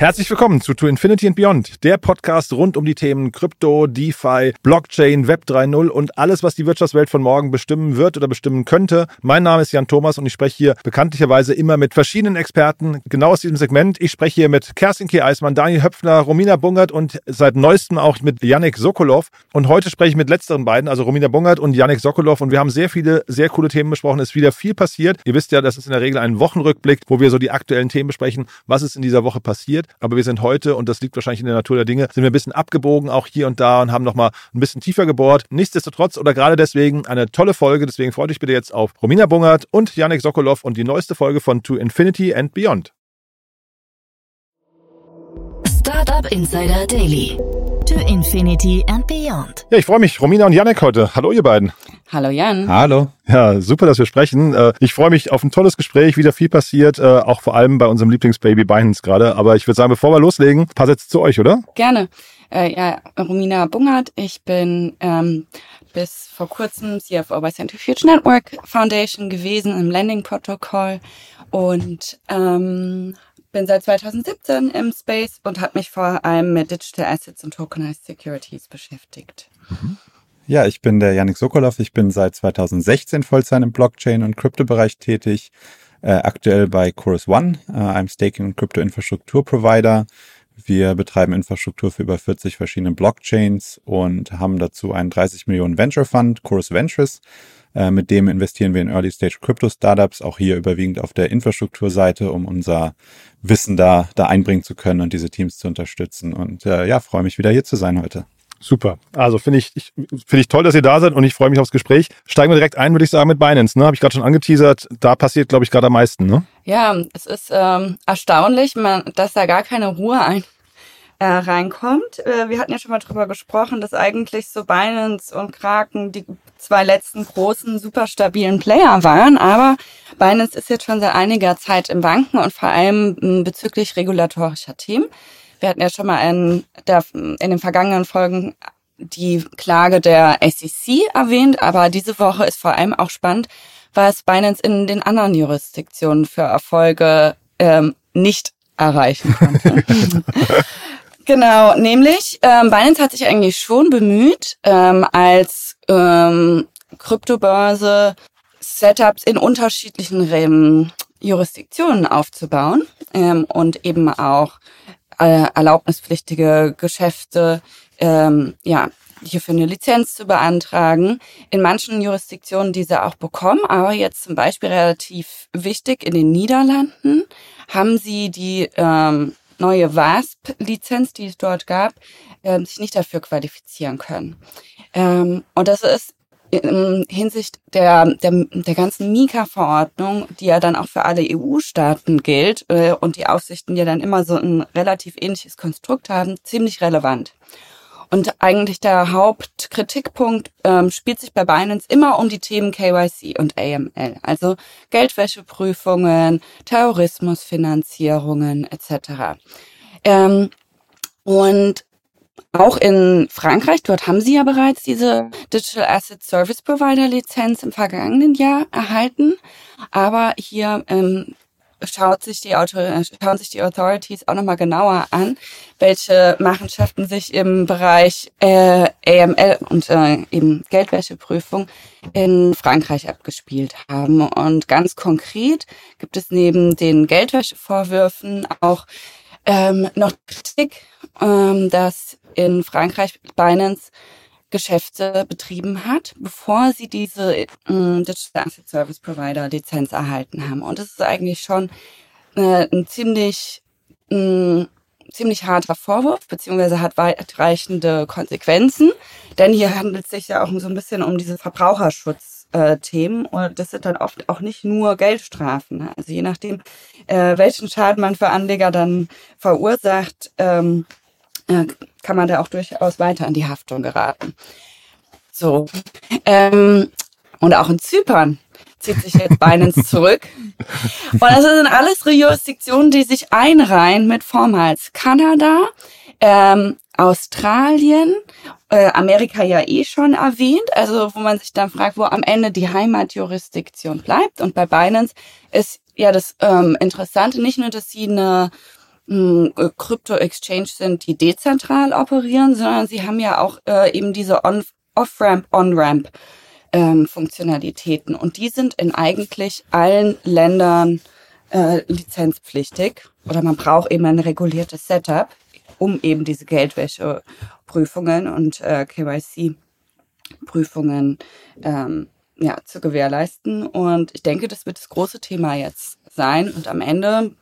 Herzlich willkommen zu To Infinity and Beyond, der Podcast rund um die Themen Krypto, DeFi, Blockchain, Web 3.0 und alles, was die Wirtschaftswelt von morgen bestimmen wird oder bestimmen könnte. Mein Name ist Jan Thomas und ich spreche hier bekanntlicherweise immer mit verschiedenen Experten genau aus diesem Segment. Ich spreche hier mit Kerstin K. Eismann, Daniel Höpfner, Romina Bungert und seit neuestem auch mit Yannick Sokolov. Und heute spreche ich mit letzteren beiden, also Romina Bungert und Yannick Sokolov. Und wir haben sehr viele, sehr coole Themen besprochen. Es ist wieder viel passiert. Ihr wisst ja, das ist in der Regel ein Wochenrückblick, wo wir so die aktuellen Themen besprechen, was ist in dieser Woche passiert. Aber wir sind heute, und das liegt wahrscheinlich in der Natur der Dinge, sind wir ein bisschen abgebogen, auch hier und da und haben nochmal ein bisschen tiefer gebohrt. Nichtsdestotrotz oder gerade deswegen eine tolle Folge. Deswegen freut euch bitte jetzt auf Romina Bungert und Yannick Sokolov und die neueste Folge von To Infinity and Beyond. Startup Insider Daily. To Infinity and Beyond. Ja, ich freue mich. Romina und Yannick heute. Hallo, ihr beiden. Hallo Jan. Hallo. Ja, super, dass wir sprechen. Äh, Ich freue mich auf ein tolles Gespräch, wieder viel passiert, äh, auch vor allem bei unserem Lieblingsbaby Binance gerade. Aber ich würde sagen, bevor wir loslegen, ein paar Sätze zu euch, oder? Gerne. Äh, ja, Romina Bungert. Ich bin ähm, bis vor kurzem CFO bei Centrifuge Network Foundation gewesen im Lending-Protokoll und ähm, bin seit 2017 im Space und habe mich vor allem mit Digital Assets und Tokenized Securities beschäftigt. Ja, ich bin der Yannick Sokolov. Ich bin seit 2016 Vollzeit im Blockchain- und Kryptobereich tätig. Äh, aktuell bei Chorus One, äh, einem Staking- und Krypto-Infrastruktur-Provider. Wir betreiben Infrastruktur für über 40 verschiedene Blockchains und haben dazu einen 30 Millionen Venture Fund, Chorus Ventures. Äh, mit dem investieren wir in Early-Stage Crypto-Startups, auch hier überwiegend auf der Infrastrukturseite, um unser Wissen da, da einbringen zu können und diese Teams zu unterstützen. Und äh, ja, freue mich wieder hier zu sein heute. Super. Also finde ich, ich, finde ich toll, dass ihr da seid und ich freue mich aufs Gespräch. Steigen wir direkt ein, würde ich sagen, mit Binance. Ne? Habe ich gerade schon angeteasert. Da passiert, glaube ich, gerade am meisten. Ne? Ja, es ist ähm, erstaunlich, man, dass da gar keine Ruhe ein, äh, reinkommt. Äh, wir hatten ja schon mal drüber gesprochen, dass eigentlich so Binance und Kraken die zwei letzten großen, super stabilen Player waren. Aber Binance ist jetzt schon seit einiger Zeit im Banken und vor allem bezüglich regulatorischer Themen. Wir hatten ja schon mal in, der, in den vergangenen Folgen die Klage der SEC erwähnt, aber diese Woche ist vor allem auch spannend, was Binance in den anderen Jurisdiktionen für Erfolge ähm, nicht erreichen konnte. genau, nämlich ähm, Binance hat sich eigentlich schon bemüht, ähm, als ähm, Kryptobörse Setups in unterschiedlichen ähm, Jurisdiktionen aufzubauen ähm, und eben auch äh, erlaubnispflichtige Geschäfte ähm, ja hierfür eine Lizenz zu beantragen. In manchen Jurisdiktionen diese auch bekommen, aber jetzt zum Beispiel relativ wichtig in den Niederlanden haben sie die ähm, neue WASP-Lizenz, die es dort gab, ähm, sich nicht dafür qualifizieren können. Ähm, und das ist in Hinsicht der, der, der ganzen Mika-Verordnung, die ja dann auch für alle EU-Staaten gilt äh, und die Aussichten ja dann immer so ein relativ ähnliches Konstrukt haben, ziemlich relevant. Und eigentlich der Hauptkritikpunkt ähm, spielt sich bei Binance immer um die Themen KYC und AML, also Geldwäscheprüfungen, Terrorismusfinanzierungen etc. Ähm, und auch in Frankreich, dort haben sie ja bereits diese Digital Asset Service Provider Lizenz im vergangenen Jahr erhalten. Aber hier ähm, schaut sich die Auto schauen sich die Authorities auch nochmal genauer an, welche Machenschaften sich im Bereich äh, AML und äh, eben Geldwäscheprüfung in Frankreich abgespielt haben. Und ganz konkret gibt es neben den Geldwäschevorwürfen auch ähm, noch Kritik, ähm, dass in Frankreich Binance Geschäfte betrieben hat, bevor sie diese ähm, Digital Asset Service Provider Lizenz erhalten haben. Und das ist eigentlich schon äh, ein ziemlich äh, ziemlich harter Vorwurf, beziehungsweise hat weitreichende Konsequenzen, denn hier handelt es sich ja auch so ein bisschen um diese Verbraucherschutz Strafthemen und das sind dann oft auch nicht nur Geldstrafen. Ne? Also je nachdem, äh, welchen Schaden man für Anleger dann verursacht, ähm, äh, kann man da auch durchaus weiter in die Haftung geraten. So. Ähm, und auch in Zypern zieht sich jetzt Binance zurück. Und das sind alles Jurisdiktionen, die sich einreihen mit vormals Kanada, ähm, Australien, äh, Amerika ja eh schon erwähnt, also wo man sich dann fragt, wo am Ende die Heimatjurisdiktion bleibt. Und bei Binance ist ja das ähm, Interessante nicht nur, dass sie eine hm, Krypto-Exchange sind, die dezentral operieren, sondern sie haben ja auch äh, eben diese Off-Ramp, On-Ramp ähm, Funktionalitäten. Und die sind in eigentlich allen Ländern äh, lizenzpflichtig oder man braucht eben ein reguliertes Setup, um eben diese Geldwäscheprüfungen und äh, KYC-Prüfungen ähm, ja, zu gewährleisten. Und ich denke, das wird das große Thema jetzt sein. Und am Ende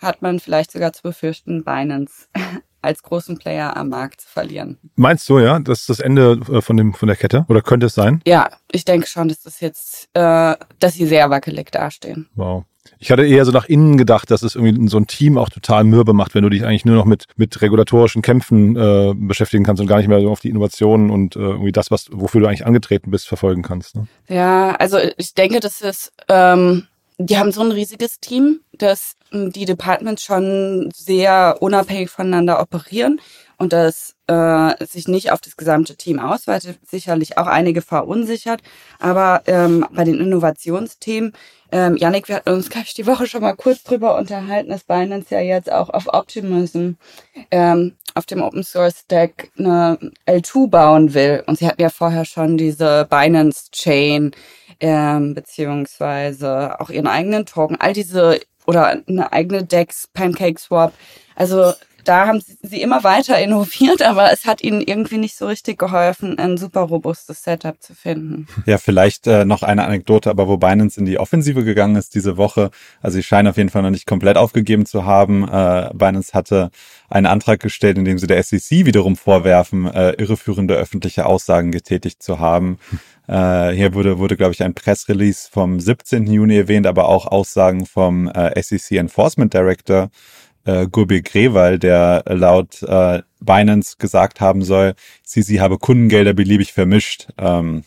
hat man vielleicht sogar zu befürchten, Binance als großen Player am Markt zu verlieren. Meinst du, ja, das ist das Ende äh, von, dem, von der Kette? Oder könnte es sein? Ja, ich denke schon, dass das jetzt, äh, dass sie sehr wackelig dastehen. Wow. Ich hatte eher so nach innen gedacht, dass es irgendwie so ein Team auch total mürbe macht, wenn du dich eigentlich nur noch mit, mit regulatorischen Kämpfen äh, beschäftigen kannst und gar nicht mehr so auf die Innovationen und äh, irgendwie das, was, wofür du eigentlich angetreten bist, verfolgen kannst. Ne? Ja, also ich denke, das ist ähm, die haben so ein riesiges Team, dass hm, die Departments schon sehr unabhängig voneinander operieren und das äh, sich nicht auf das gesamte Team ausweitet, sicherlich auch einige verunsichert. Aber ähm, bei den Innovationsthemen, ähm, Yannick, wir hatten uns gleich die Woche schon mal kurz drüber unterhalten, dass Binance ja jetzt auch auf Optimism ähm, auf dem Open Source Stack eine L2 bauen will. Und sie hatten ja vorher schon diese Binance Chain ähm, beziehungsweise auch ihren eigenen Token, all diese oder eine eigene Dex, Pancake Swap. Also da haben sie immer weiter innoviert, aber es hat ihnen irgendwie nicht so richtig geholfen, ein super robustes Setup zu finden. Ja, vielleicht äh, noch eine Anekdote, aber wo Binance in die Offensive gegangen ist diese Woche, also sie scheinen auf jeden Fall noch nicht komplett aufgegeben zu haben. Äh, Binance hatte einen Antrag gestellt, in dem sie der SEC wiederum vorwerfen, äh, irreführende öffentliche Aussagen getätigt zu haben. Äh, hier wurde, wurde glaube ich, ein Pressrelease vom 17. Juni erwähnt, aber auch Aussagen vom äh, SEC Enforcement Director äh, Gurbi Grewal, der laut äh, Binance gesagt haben soll, sie habe Kundengelder beliebig vermischt. Ähm,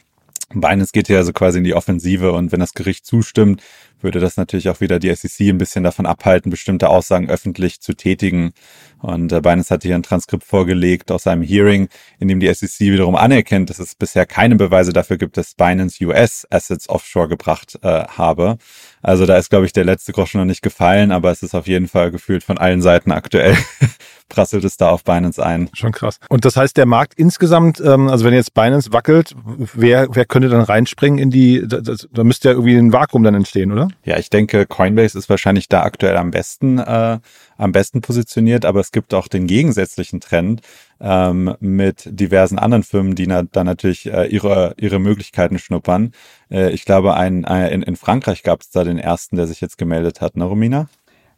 Binance geht hier also quasi in die Offensive und wenn das Gericht zustimmt, würde das natürlich auch wieder die SEC ein bisschen davon abhalten, bestimmte Aussagen öffentlich zu tätigen. Und äh, Binance hatte hier ein Transkript vorgelegt aus einem Hearing, in dem die SEC wiederum anerkennt, dass es bisher keine Beweise dafür gibt, dass Binance US Assets offshore gebracht äh, habe. Also da ist, glaube ich, der letzte Groschen noch nicht gefallen, aber es ist auf jeden Fall gefühlt von allen Seiten aktuell prasselt es da auf Binance ein. Schon krass. Und das heißt, der Markt insgesamt, ähm, also wenn jetzt Binance wackelt, wer, wer könnte dann reinspringen in die, da, da müsste ja irgendwie ein Vakuum dann entstehen, oder? Ja, ich denke, Coinbase ist wahrscheinlich da aktuell am besten, äh, am besten positioniert, aber es gibt auch den gegensätzlichen Trend ähm, mit diversen anderen Firmen, die na, da natürlich äh, ihre, ihre Möglichkeiten schnuppern. Äh, ich glaube, ein, ein, in, in Frankreich gab es da den ersten, der sich jetzt gemeldet hat, ne, Romina?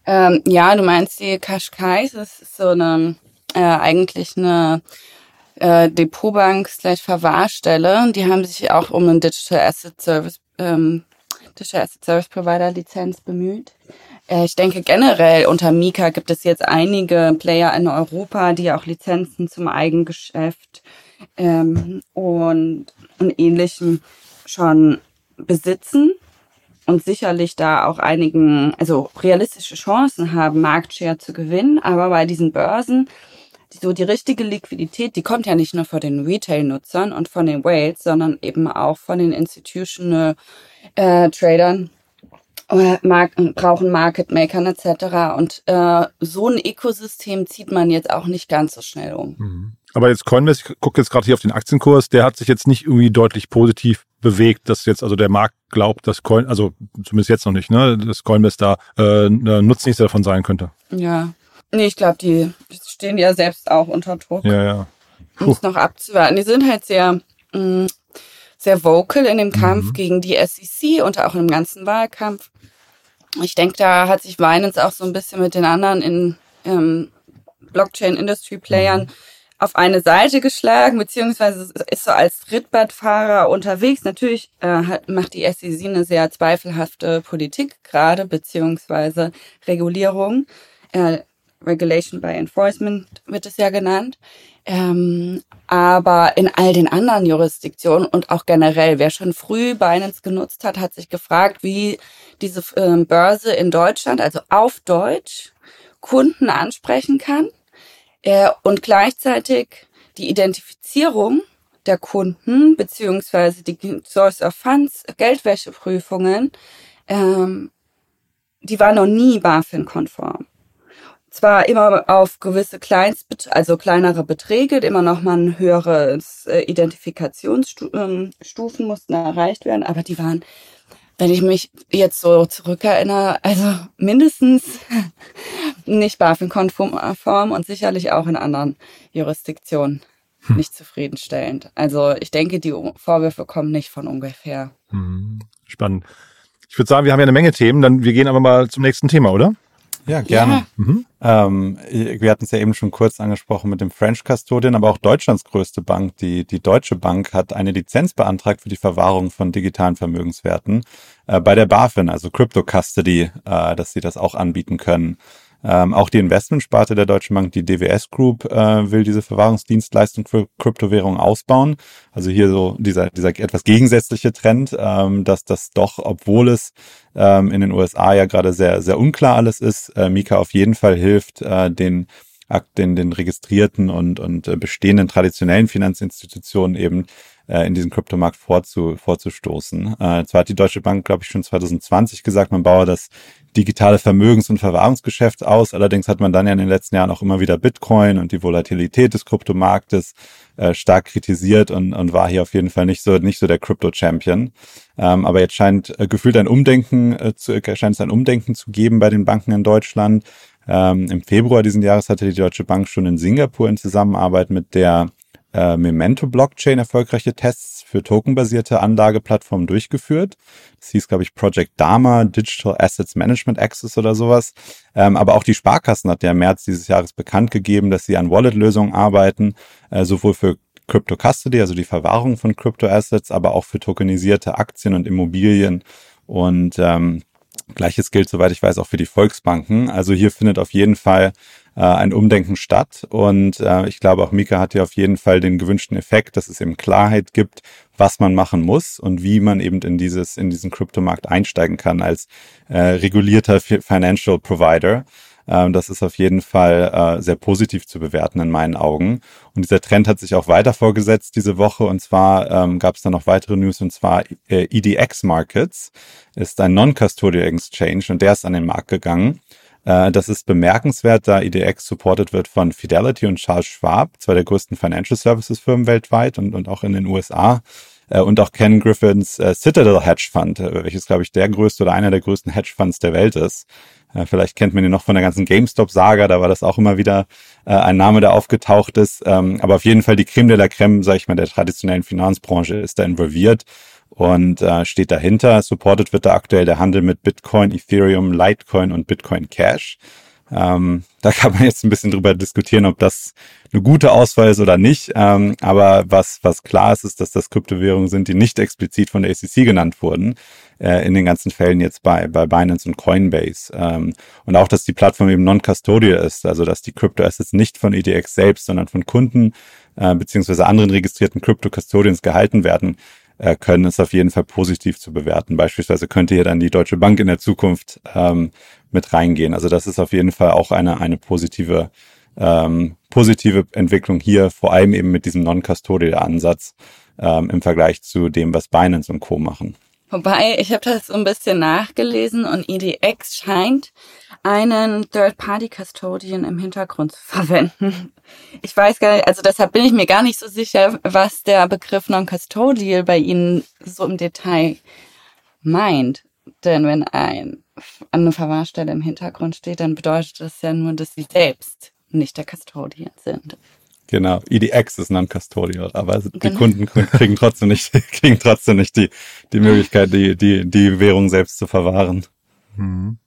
Ähm, ja, du meinst die Qashqai, das ist so eine, äh, eigentlich eine äh, Depotbank slash Verwahrstelle. Die haben sich auch um einen Digital Asset Service, ähm, Digital Asset Service Provider Lizenz bemüht. Äh, ich denke generell unter Mika gibt es jetzt einige Player in Europa, die auch Lizenzen zum Eigengeschäft ähm, und, und ähnlichem schon besitzen und sicherlich da auch einigen, also realistische Chancen haben, Marktshare zu gewinnen. Aber bei diesen Börsen, so die richtige Liquidität, die kommt ja nicht nur von den Retail-Nutzern und von den Whales, sondern eben auch von den Institutional äh, Tradern, äh, Mark brauchen Market Makern etc. Und äh, so ein Ökosystem zieht man jetzt auch nicht ganz so schnell um. Mhm. Aber jetzt Coinbase, ich gucke jetzt gerade hier auf den Aktienkurs, der hat sich jetzt nicht irgendwie deutlich positiv bewegt, dass jetzt also der Markt glaubt, dass Coin, also zumindest jetzt noch nicht, ne, dass Coinbase da äh, Nutznießer davon sein könnte. Ja. Nee, ich glaube, die stehen ja selbst auch unter Druck. Ja, ja. Um es noch abzuwarten. Die sind halt sehr, mh, mm, sehr vocal in dem Kampf mhm. gegen die SEC und auch im ganzen Wahlkampf. Ich denke, da hat sich Binance auch so ein bisschen mit den anderen in ähm, Blockchain-Industry-Playern mhm auf eine Seite geschlagen, beziehungsweise ist so als Trittbrettfahrer unterwegs. Natürlich äh, hat, macht die SEC eine sehr zweifelhafte Politik gerade, beziehungsweise Regulierung. Äh, Regulation by Enforcement wird es ja genannt. Ähm, aber in all den anderen Jurisdiktionen und auch generell, wer schon früh Binance genutzt hat, hat sich gefragt, wie diese äh, Börse in Deutschland, also auf Deutsch, Kunden ansprechen kann äh, und gleichzeitig die Identifizierung der Kunden beziehungsweise die Source of Funds Geldwäscheprüfungen, ähm, die war noch nie BaFin-konform. Zwar immer auf gewisse Kleinst, also kleinere Beträge, immer noch mal ein höheres äh, Identifikationsstufen ähm, mussten erreicht werden, aber die waren wenn ich mich jetzt so zurückerinnere, also mindestens nicht BaFin-konform und sicherlich auch in anderen Jurisdiktionen hm. nicht zufriedenstellend. Also ich denke, die Vorwürfe kommen nicht von ungefähr. Hm. Spannend. Ich würde sagen, wir haben ja eine Menge Themen, dann wir gehen aber mal zum nächsten Thema, oder? Ja, gerne. Ja. Mhm. Ähm, wir hatten es ja eben schon kurz angesprochen mit dem French Custodian, aber auch Deutschlands größte Bank, die, die Deutsche Bank, hat eine Lizenz beantragt für die Verwahrung von digitalen Vermögenswerten äh, bei der BaFin, also Crypto Custody, äh, dass sie das auch anbieten können. Ähm, auch die Investmentsparte der Deutschen Bank, die DWS Group, äh, will diese Verwahrungsdienstleistung für Kryptowährungen ausbauen. Also hier so dieser, dieser etwas gegensätzliche Trend, ähm, dass das doch, obwohl es ähm, in den USA ja gerade sehr, sehr unklar alles ist, äh, Mika auf jeden Fall hilft, äh, den den, den registrierten und, und äh, bestehenden traditionellen Finanzinstitutionen eben äh, in diesen Kryptomarkt vorzu, vorzustoßen. Äh, zwar hat die Deutsche Bank, glaube ich, schon 2020 gesagt, man baue das digitale Vermögens- und Verwahrungsgeschäft aus. Allerdings hat man dann ja in den letzten Jahren auch immer wieder Bitcoin und die Volatilität des Kryptomarktes äh, stark kritisiert und, und war hier auf jeden Fall nicht so nicht so der Crypto-Champion. Ähm, aber jetzt scheint äh, gefühlt ein Umdenken äh, zu, äh, scheint es ein Umdenken zu geben bei den Banken in Deutschland. Ähm, Im Februar diesen Jahres hatte die Deutsche Bank schon in Singapur in Zusammenarbeit mit der äh, Memento Blockchain erfolgreiche Tests für tokenbasierte Anlageplattformen durchgeführt. Das hieß, glaube ich, Project Dharma, Digital Assets Management Access oder sowas. Ähm, aber auch die Sparkassen hat ja im März dieses Jahres bekannt gegeben, dass sie an Wallet-Lösungen arbeiten, äh, sowohl für Crypto Custody, also die Verwahrung von Crypto Assets, aber auch für tokenisierte Aktien und Immobilien. Und ähm, Gleiches gilt, soweit ich weiß, auch für die Volksbanken. Also hier findet auf jeden Fall äh, ein Umdenken statt. Und äh, ich glaube, auch Mika hat hier auf jeden Fall den gewünschten Effekt, dass es eben Klarheit gibt, was man machen muss und wie man eben in dieses, in diesen Kryptomarkt einsteigen kann als äh, regulierter Financial Provider. Ähm, das ist auf jeden Fall äh, sehr positiv zu bewerten in meinen Augen. Und dieser Trend hat sich auch weiter vorgesetzt diese Woche. Und zwar ähm, gab es dann noch weitere News, und zwar äh, EDX Markets ist ein Non-Custodial Exchange und der ist an den Markt gegangen. Äh, das ist bemerkenswert, da EDX supported wird von Fidelity und Charles Schwab, zwei der größten Financial Services Firmen weltweit und, und auch in den USA. Äh, und auch Ken Griffins äh, Citadel Hedge Fund, welches, glaube ich, der größte oder einer der größten Hedge Funds der Welt ist. Vielleicht kennt man ihn noch von der ganzen GameStop-Saga, da war das auch immer wieder ein Name, der aufgetaucht ist. Ähm, aber auf jeden Fall die Creme de la Creme, sage ich mal, der traditionellen Finanzbranche ist da involviert und äh, steht dahinter. Supported wird da aktuell der Handel mit Bitcoin, Ethereum, Litecoin und Bitcoin Cash. Ähm, da kann man jetzt ein bisschen drüber diskutieren, ob das eine gute Auswahl ist oder nicht. Ähm, aber was, was klar ist, ist, dass das Kryptowährungen sind, die nicht explizit von der SEC genannt wurden, äh, in den ganzen Fällen jetzt bei, bei Binance und Coinbase. Ähm, und auch, dass die Plattform eben non-custodial ist, also dass die Crypto-Assets nicht von EDX selbst, sondern von Kunden äh, beziehungsweise anderen registrierten Crypto-Custodians gehalten werden, äh, können, ist auf jeden Fall positiv zu bewerten. Beispielsweise könnte hier dann die Deutsche Bank in der Zukunft ähm, mit reingehen. Also das ist auf jeden Fall auch eine, eine positive, ähm, positive Entwicklung hier, vor allem eben mit diesem Non-Custodial-Ansatz ähm, im Vergleich zu dem, was Binance und Co. machen. Wobei, ich habe das so ein bisschen nachgelesen und EDX scheint einen Third-Party-Custodian im Hintergrund zu verwenden. Ich weiß gar nicht, also deshalb bin ich mir gar nicht so sicher, was der Begriff Non-Custodial bei Ihnen so im Detail meint. Denn wenn ein, eine Verwahrstelle im Hintergrund steht, dann bedeutet das ja nur, dass Sie selbst nicht der Custodian sind. Genau, EDX ist non-custodial, aber die genau. Kunden kriegen trotzdem nicht, kriegen trotzdem nicht die, die Möglichkeit, die, die, die Währung selbst zu verwahren. Mhm.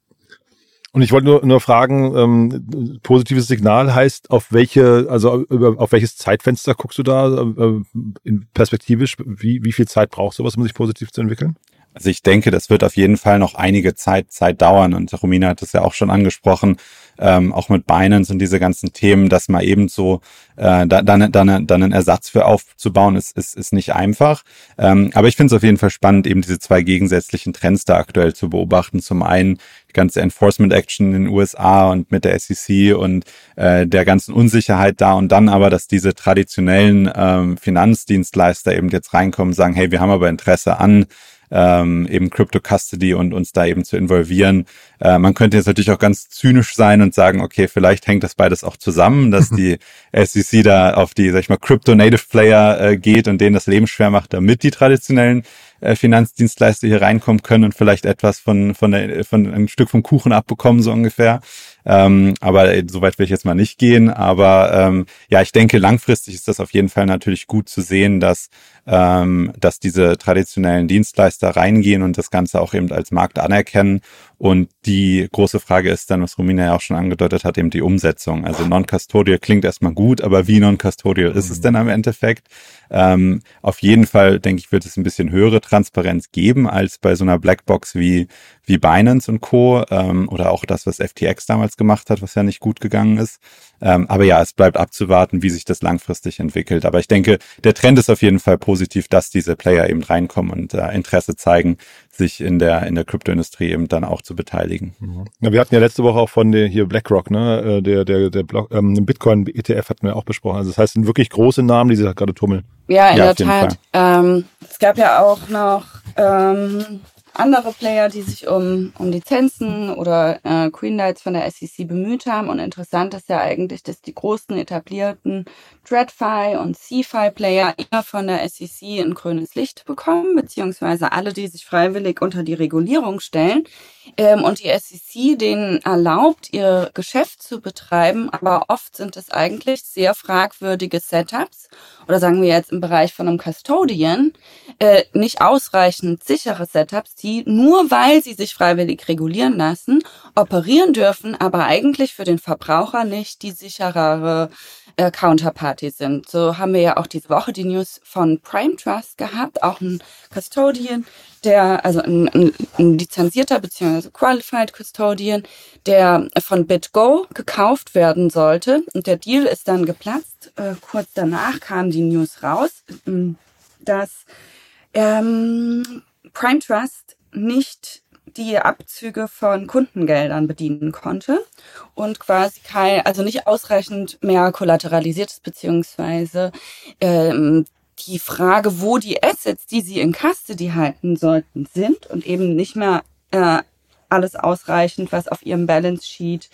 Und ich wollte nur, nur fragen, ähm, positives Signal heißt, auf welche, also auf welches Zeitfenster guckst du da äh, in perspektivisch? Wie, wie viel Zeit braucht sowas, um sich positiv zu entwickeln? Also ich denke, das wird auf jeden Fall noch einige Zeit, Zeit dauern. Und Romina hat das ja auch schon angesprochen, ähm, auch mit Binance und diese ganzen Themen, dass man eben so äh, da, dann, dann, dann einen Ersatz für aufzubauen, ist, ist, ist nicht einfach. Ähm, aber ich finde es auf jeden Fall spannend, eben diese zwei gegensätzlichen Trends da aktuell zu beobachten. Zum einen die ganze Enforcement Action in den USA und mit der SEC und äh, der ganzen Unsicherheit da und dann aber, dass diese traditionellen ähm, Finanzdienstleister eben jetzt reinkommen sagen, hey, wir haben aber Interesse an ähm, eben Crypto Custody und uns da eben zu involvieren. Äh, man könnte jetzt natürlich auch ganz zynisch sein und sagen, okay, vielleicht hängt das beides auch zusammen, dass die SEC da auf die, sag ich mal, Crypto Native Player äh, geht und denen das Leben schwer macht, damit die traditionellen äh, Finanzdienstleister hier reinkommen können und vielleicht etwas von, von, der, von ein Stück vom Kuchen abbekommen, so ungefähr. Ähm, aber äh, soweit will ich jetzt mal nicht gehen. Aber ähm, ja, ich denke, langfristig ist das auf jeden Fall natürlich gut zu sehen, dass, ähm, dass diese traditionellen Dienstleister reingehen und das Ganze auch eben als Markt anerkennen. Und die große Frage ist dann, was Romina ja auch schon angedeutet hat, eben die Umsetzung. Also Non-Custodial klingt erstmal gut, aber wie Non-Custodial ist es denn am Endeffekt? Ähm, auf jeden Fall, denke ich, wird es ein bisschen höhere Transparenz geben als bei so einer Blackbox wie, wie Binance und Co. Ähm, oder auch das, was FTX damals gemacht hat, was ja nicht gut gegangen ist. Ähm, aber ja, es bleibt abzuwarten, wie sich das langfristig entwickelt. Aber ich denke, der Trend ist auf jeden Fall positiv, dass diese Player eben reinkommen und äh, Interesse zeigen, sich in der in der Kryptoindustrie eben dann auch zu beteiligen. Mhm. Ja, wir hatten ja letzte Woche auch von der hier BlackRock, ne, äh, der der der Block, ähm, Bitcoin ETF hatten wir auch besprochen. Also das heißt, sind wirklich große Namen, die sich da gerade tummeln. Ja, in ja, der Tat. Ähm, es gab ja auch noch ähm, andere Player, die sich um, um Lizenzen oder äh, Greenlights von der SEC bemüht haben. Und interessant ist ja eigentlich, dass die großen etablierten TradFi und CFI-Player immer von der SEC ein grünes Licht bekommen, beziehungsweise alle, die sich freiwillig unter die Regulierung stellen. Ähm, und die SEC denen erlaubt, ihr Geschäft zu betreiben, aber oft sind es eigentlich sehr fragwürdige Setups oder sagen wir jetzt im Bereich von einem Custodian äh, nicht ausreichend sichere Setups, die nur weil sie sich freiwillig regulieren lassen, operieren dürfen, aber eigentlich für den Verbraucher nicht die sicherere äh, Counterparty sind. So haben wir ja auch diese Woche die News von Prime Trust gehabt, auch ein Custodian, der, also ein, ein, ein lizenzierter bzw. Qualified Custodian, der von BitGo gekauft werden sollte. Und der Deal ist dann geplatzt. Äh, kurz danach kam die News raus, ähm, dass ähm, Prime Trust nicht die Abzüge von Kundengeldern bedienen konnte und quasi kein, also nicht ausreichend mehr kollateralisiert ist, beziehungsweise ähm, die Frage, wo die Assets, die sie in Custody halten sollten, sind und eben nicht mehr äh, alles ausreichend, was auf ihrem Balance Sheet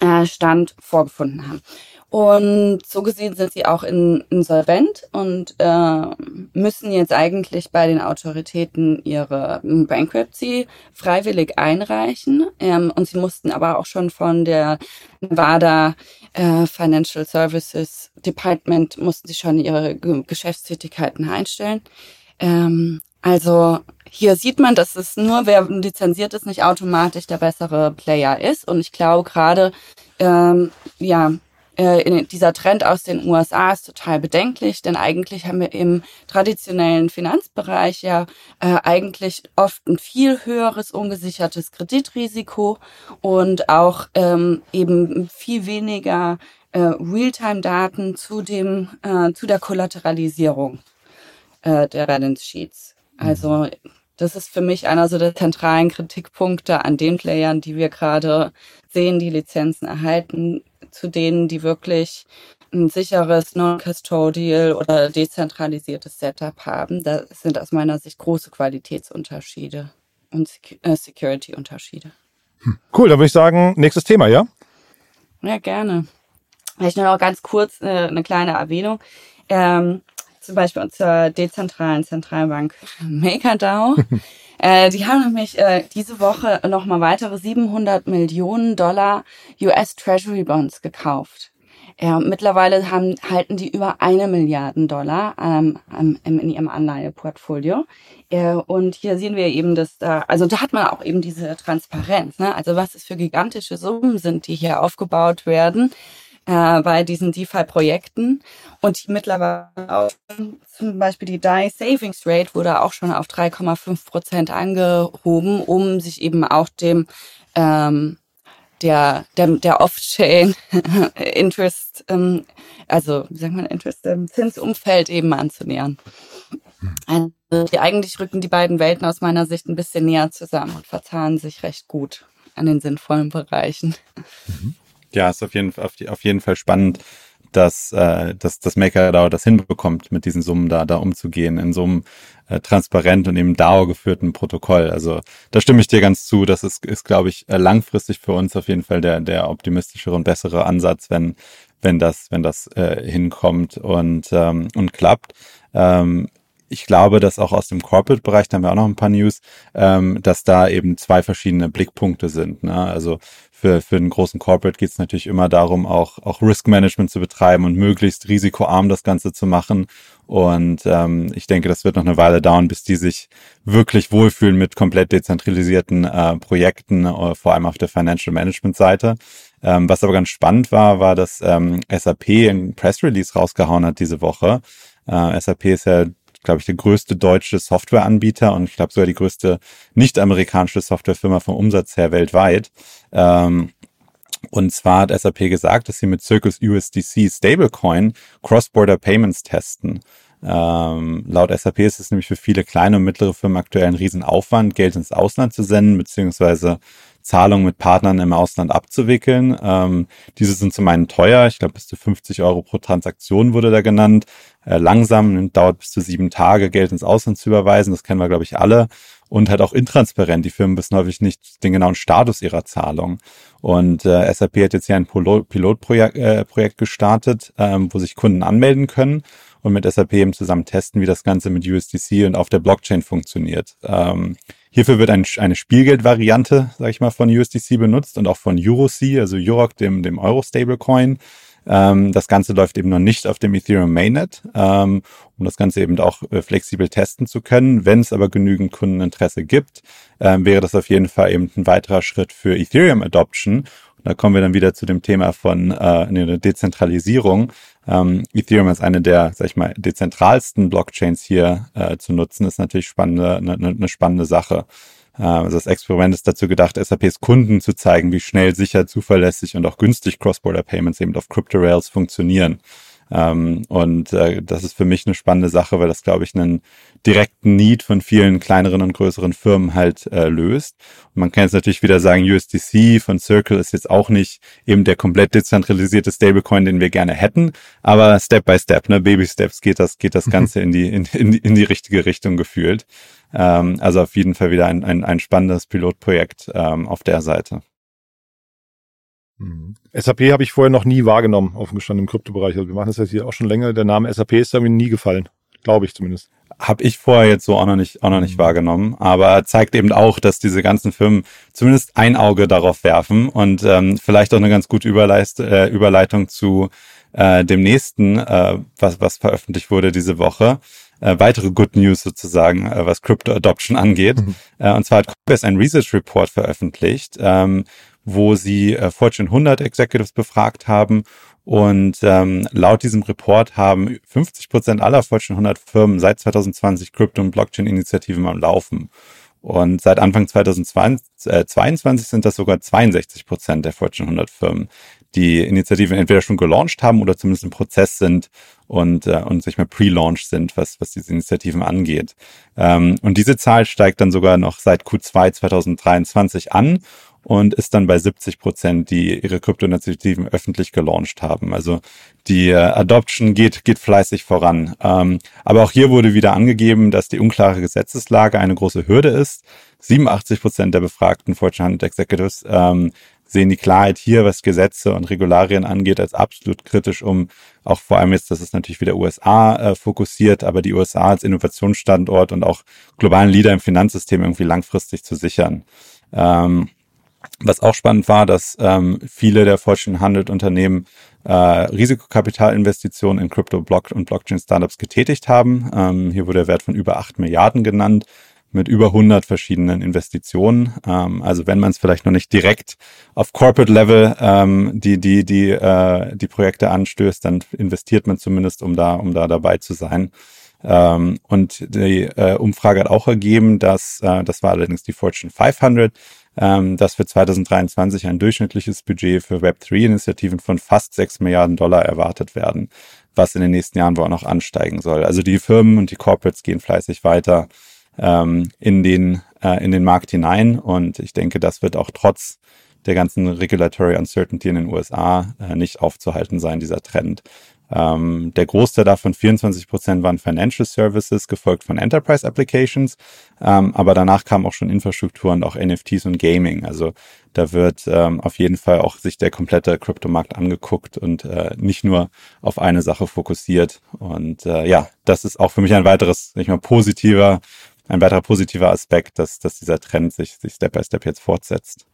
äh, stand, vorgefunden haben. Und so gesehen sind sie auch in, insolvent und äh, müssen jetzt eigentlich bei den Autoritäten ihre Bankruptcy freiwillig einreichen. Ähm, und sie mussten aber auch schon von der Nevada äh, Financial Services Department mussten sie schon ihre Geschäftstätigkeiten einstellen. Ähm, also hier sieht man, dass es nur, wer lizenziert ist, nicht automatisch der bessere Player ist. Und ich glaube gerade, ähm, ja, äh, dieser Trend aus den USA ist total bedenklich, denn eigentlich haben wir im traditionellen Finanzbereich ja äh, eigentlich oft ein viel höheres ungesichertes Kreditrisiko und auch ähm, eben viel weniger äh, Realtime-Daten zu dem äh, zu der Kollateralisierung äh, der Balance Sheets. Also das ist für mich einer so der zentralen Kritikpunkte an den Playern, die wir gerade sehen, die Lizenzen erhalten, zu denen, die wirklich ein sicheres Non-Custodial oder dezentralisiertes Setup haben. Da sind aus meiner Sicht große Qualitätsunterschiede und äh, Security-Unterschiede. Hm. Cool, dann würde ich sagen, nächstes Thema, ja? Ja, gerne. Vielleicht nur noch ganz kurz äh, eine kleine Erwähnung. Ähm, zum Beispiel unserer dezentralen Zentralbank MakerDAO. Äh, die haben nämlich äh, diese Woche nochmal weitere 700 Millionen Dollar US Treasury Bonds gekauft. Ja, mittlerweile haben, halten die über eine Milliarden Dollar ähm, in ihrem Anleiheportfolio. Äh, und hier sehen wir eben, dass da, also da hat man auch eben diese Transparenz. Ne? Also was es für gigantische Summen sind, die hier aufgebaut werden äh, bei diesen DeFi-Projekten. Und mittlerweile auch zum Beispiel die DAI Savings Rate wurde auch schon auf 3,5 Prozent angehoben, um sich eben auch dem ähm, der, der, der Off-Chain Interest, ähm, also wie sagt man Interest, ähm, Zinsumfeld eben anzunähern. Also eigentlich rücken die beiden Welten aus meiner Sicht ein bisschen näher zusammen und verzahnen sich recht gut an den sinnvollen Bereichen. Mhm. Ja, ist auf jeden, auf, auf jeden Fall spannend, dass, äh, dass, dass MakerDAO das hinbekommt, mit diesen Summen da, da umzugehen, in so einem äh, transparent und eben DAO geführten Protokoll. Also da stimme ich dir ganz zu. Das ist, ist glaube ich, äh, langfristig für uns auf jeden Fall der, der optimistischere und bessere Ansatz, wenn, wenn das, wenn das äh, hinkommt und, ähm, und klappt. Ähm, ich glaube, dass auch aus dem Corporate-Bereich, da haben wir auch noch ein paar News, ähm, dass da eben zwei verschiedene Blickpunkte sind. Ne? Also für, für einen großen Corporate geht es natürlich immer darum, auch, auch Risk-Management zu betreiben und möglichst risikoarm das Ganze zu machen. Und ähm, ich denke, das wird noch eine Weile dauern, bis die sich wirklich wohlfühlen mit komplett dezentralisierten äh, Projekten, äh, vor allem auf der Financial Management-Seite. Ähm, was aber ganz spannend war, war, dass ähm, SAP ein Press Release rausgehauen hat diese Woche. Äh, SAP ist ja glaube ich, der größte deutsche Softwareanbieter und ich glaube sogar die größte nicht-amerikanische Softwarefirma vom Umsatz her weltweit. Ähm, und zwar hat SAP gesagt, dass sie mit Circus USDC Stablecoin Cross-Border Payments testen. Ähm, laut SAP ist es nämlich für viele kleine und mittlere Firmen aktuell ein Riesenaufwand, Geld ins Ausland zu senden, beziehungsweise Zahlungen mit Partnern im Ausland abzuwickeln. Ähm, diese sind zum einen teuer, ich glaube bis zu 50 Euro pro Transaktion wurde da genannt. Äh, langsam, dauert bis zu sieben Tage, Geld ins Ausland zu überweisen, das kennen wir, glaube ich, alle. Und halt auch intransparent. Die Firmen wissen häufig nicht den genauen Status ihrer Zahlung. Und äh, SAP hat jetzt hier ein Pilotprojekt äh, Projekt gestartet, ähm, wo sich Kunden anmelden können und mit SAP eben zusammen testen, wie das Ganze mit USDC und auf der Blockchain funktioniert. Ähm, hierfür wird ein, eine Spielgeldvariante, sage ich mal, von USDC benutzt und auch von EuroC, also Euroc, dem, dem Euro-Stablecoin. Ähm, das Ganze läuft eben noch nicht auf dem Ethereum Mainnet, ähm, um das Ganze eben auch äh, flexibel testen zu können. Wenn es aber genügend Kundeninteresse gibt, ähm, wäre das auf jeden Fall eben ein weiterer Schritt für Ethereum Adoption. Da kommen wir dann wieder zu dem Thema von äh, Dezentralisierung. Ähm, Ethereum ist eine der, sag ich mal, dezentralsten Blockchains hier äh, zu nutzen, ist natürlich spannende, eine, eine spannende Sache. Äh, also das Experiment ist dazu gedacht, SAPs Kunden zu zeigen, wie schnell, sicher, zuverlässig und auch günstig Cross-Border-Payments eben auf Crypto-Rails funktionieren. Ähm, und äh, das ist für mich eine spannende Sache, weil das, glaube ich, einen direkten Need von vielen kleineren und größeren Firmen halt äh, löst. Und man kann jetzt natürlich wieder sagen, USDC von Circle ist jetzt auch nicht eben der komplett dezentralisierte Stablecoin, den wir gerne hätten, aber Step by Step, ne, Baby Steps geht das, geht das mhm. Ganze in die, in, in, die, in die richtige Richtung gefühlt. Ähm, also auf jeden Fall wieder ein, ein, ein spannendes Pilotprojekt ähm, auf der Seite. Mhm. SAP habe ich vorher noch nie wahrgenommen, offen gestanden im Kryptobereich. Also wir machen das jetzt hier auch schon länger. Der Name SAP ist mir nie gefallen. Glaube ich zumindest. Habe ich vorher jetzt so auch noch nicht, auch noch nicht mhm. wahrgenommen. Aber zeigt eben auch, dass diese ganzen Firmen zumindest ein Auge darauf werfen und ähm, vielleicht auch eine ganz gute Überleist, äh, Überleitung zu äh, dem nächsten, äh, was, was veröffentlicht wurde diese Woche. Äh, weitere Good News sozusagen, äh, was Crypto Adoption angeht. Mhm. Äh, und zwar hat Coinbase ein Research Report veröffentlicht, ähm, wo sie äh, Fortune 100 Executives befragt haben. Und ähm, laut diesem Report haben 50 Prozent aller Fortune 100 Firmen seit 2020 Crypto- und Blockchain-Initiativen am Laufen. Und seit Anfang 2022 sind das sogar 62 Prozent der Fortune 100 Firmen, die Initiativen entweder schon gelauncht haben oder zumindest im Prozess sind und, äh, und sich mal pre-launch sind, was, was diese Initiativen angeht. Ähm, und diese Zahl steigt dann sogar noch seit Q2 2023 an und ist dann bei 70 Prozent, die ihre Kryptoinitiativen öffentlich gelauncht haben. Also die äh, Adoption geht, geht fleißig voran. Ähm, aber auch hier wurde wieder angegeben, dass die unklare Gesetzeslage eine große Hürde ist. 87 Prozent der befragten Fortune 100 Executives ähm, sehen die Klarheit hier, was Gesetze und Regularien angeht, als absolut kritisch, um auch vor allem jetzt, das ist natürlich wieder USA äh, fokussiert, aber die USA als Innovationsstandort und auch globalen Leader im Finanzsystem irgendwie langfristig zu sichern. Ähm, Was auch spannend war, dass ähm, viele der Fortune 100 Unternehmen äh, Risikokapitalinvestitionen in Crypto, Block und Blockchain-Startups getätigt haben. Ähm, hier wurde der Wert von über 8 Milliarden genannt mit über 100 verschiedenen Investitionen. Ähm, also wenn man es vielleicht noch nicht direkt auf Corporate Level ähm, die die die äh, die Projekte anstößt, dann investiert man zumindest, um da um da dabei zu sein. Ähm, und die äh, Umfrage hat auch ergeben, dass äh, das war allerdings die Fortune 500, ähm, dass für 2023 ein durchschnittliches Budget für Web3-Initiativen von fast 6 Milliarden Dollar erwartet werden, was in den nächsten Jahren wohl auch noch ansteigen soll. Also die Firmen und die Corporates gehen fleißig weiter ähm, in, den, äh, in den Markt hinein und ich denke, das wird auch trotz der ganzen Regulatory Uncertainty in den USA äh, nicht aufzuhalten sein, dieser Trend. Ähm, der Großteil davon, 24 Prozent, waren Financial Services, gefolgt von Enterprise Applications. Ähm, aber danach kam auch schon Infrastruktur und auch NFTs und Gaming. Also da wird ähm, auf jeden Fall auch sich der komplette Kryptomarkt angeguckt und äh, nicht nur auf eine Sache fokussiert. Und äh, ja, das ist auch für mich ein weiteres, nicht mal positiver, ein weiterer positiver Aspekt, dass, dass dieser Trend sich, sich Step by Step jetzt fortsetzt.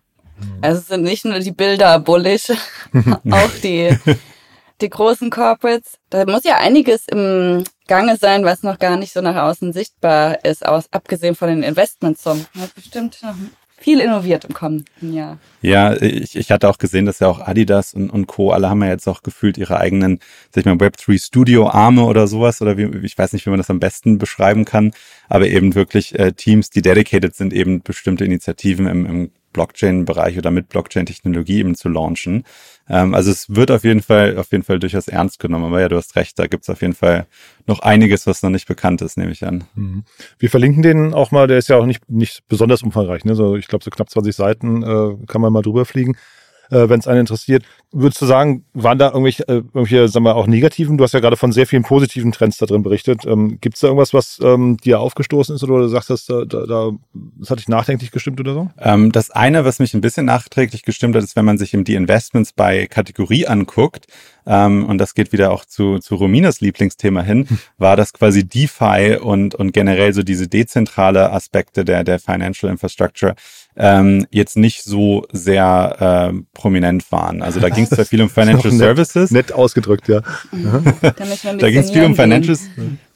Also sind nicht nur die Bilder bullish, auch die die großen Corporates. Da muss ja einiges im Gange sein, was noch gar nicht so nach außen sichtbar ist, aus, abgesehen von den Investmentsummen. Hat bestimmt noch viel innoviert im kommenden Jahr. Ja, ich, ich hatte auch gesehen, dass ja auch Adidas und, und Co. alle haben ja jetzt auch gefühlt ihre eigenen, sag ich mal, Web3 Studio Arme oder sowas oder wie, ich weiß nicht, wie man das am besten beschreiben kann, aber eben wirklich äh, Teams, die dedicated sind, eben bestimmte Initiativen im, im Blockchain-Bereich oder mit Blockchain-Technologie eben zu launchen. Ähm, also es wird auf jeden Fall, auf jeden Fall durchaus ernst genommen. Aber ja, du hast recht, da gibt es auf jeden Fall noch einiges, was noch nicht bekannt ist, nehme ich an. Mhm. Wir verlinken den auch mal, der ist ja auch nicht, nicht besonders umfangreich. Ne? So, ich glaube, so knapp 20 Seiten äh, kann man mal drüber fliegen äh, wenn es einen interessiert. Würdest du sagen, waren da irgendwelche, äh, irgendwelche, sagen wir auch negativen? Du hast ja gerade von sehr vielen positiven Trends da drin berichtet. Ähm, Gibt es da irgendwas, was ähm, dir aufgestoßen ist oder du sagst, dass da, da, da das hat dich nachdenklich gestimmt oder so? Ähm, das eine, was mich ein bisschen nachträglich gestimmt hat, ist, wenn man sich eben die Investments bei Kategorie anguckt, ähm, und das geht wieder auch zu, zu Rominas Lieblingsthema hin, war das quasi DeFi und, und generell so diese dezentrale Aspekte der, der Financial Infrastructure ähm, jetzt nicht so sehr äh, prominent waren. Also da ging es zwar viel um Financial Services. Nett ausgedrückt, ja. da ging es viel um Financials.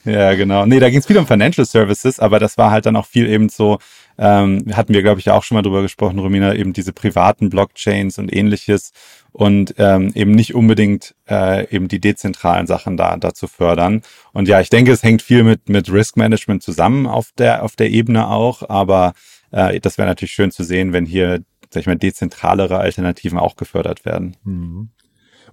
Ja, genau. Nee, da ging es viel um Financial Services, aber das war halt dann auch viel eben so, ähm, hatten wir, glaube ich, auch schon mal drüber gesprochen, Romina, eben diese privaten Blockchains und ähnliches und ähm, eben nicht unbedingt äh, eben die dezentralen Sachen da, da zu fördern. Und ja, ich denke, es hängt viel mit, mit Risk Management zusammen auf der, auf der Ebene auch, aber äh, das wäre natürlich schön zu sehen, wenn hier, sag ich mal, dezentralere Alternativen auch gefördert werden. Mhm.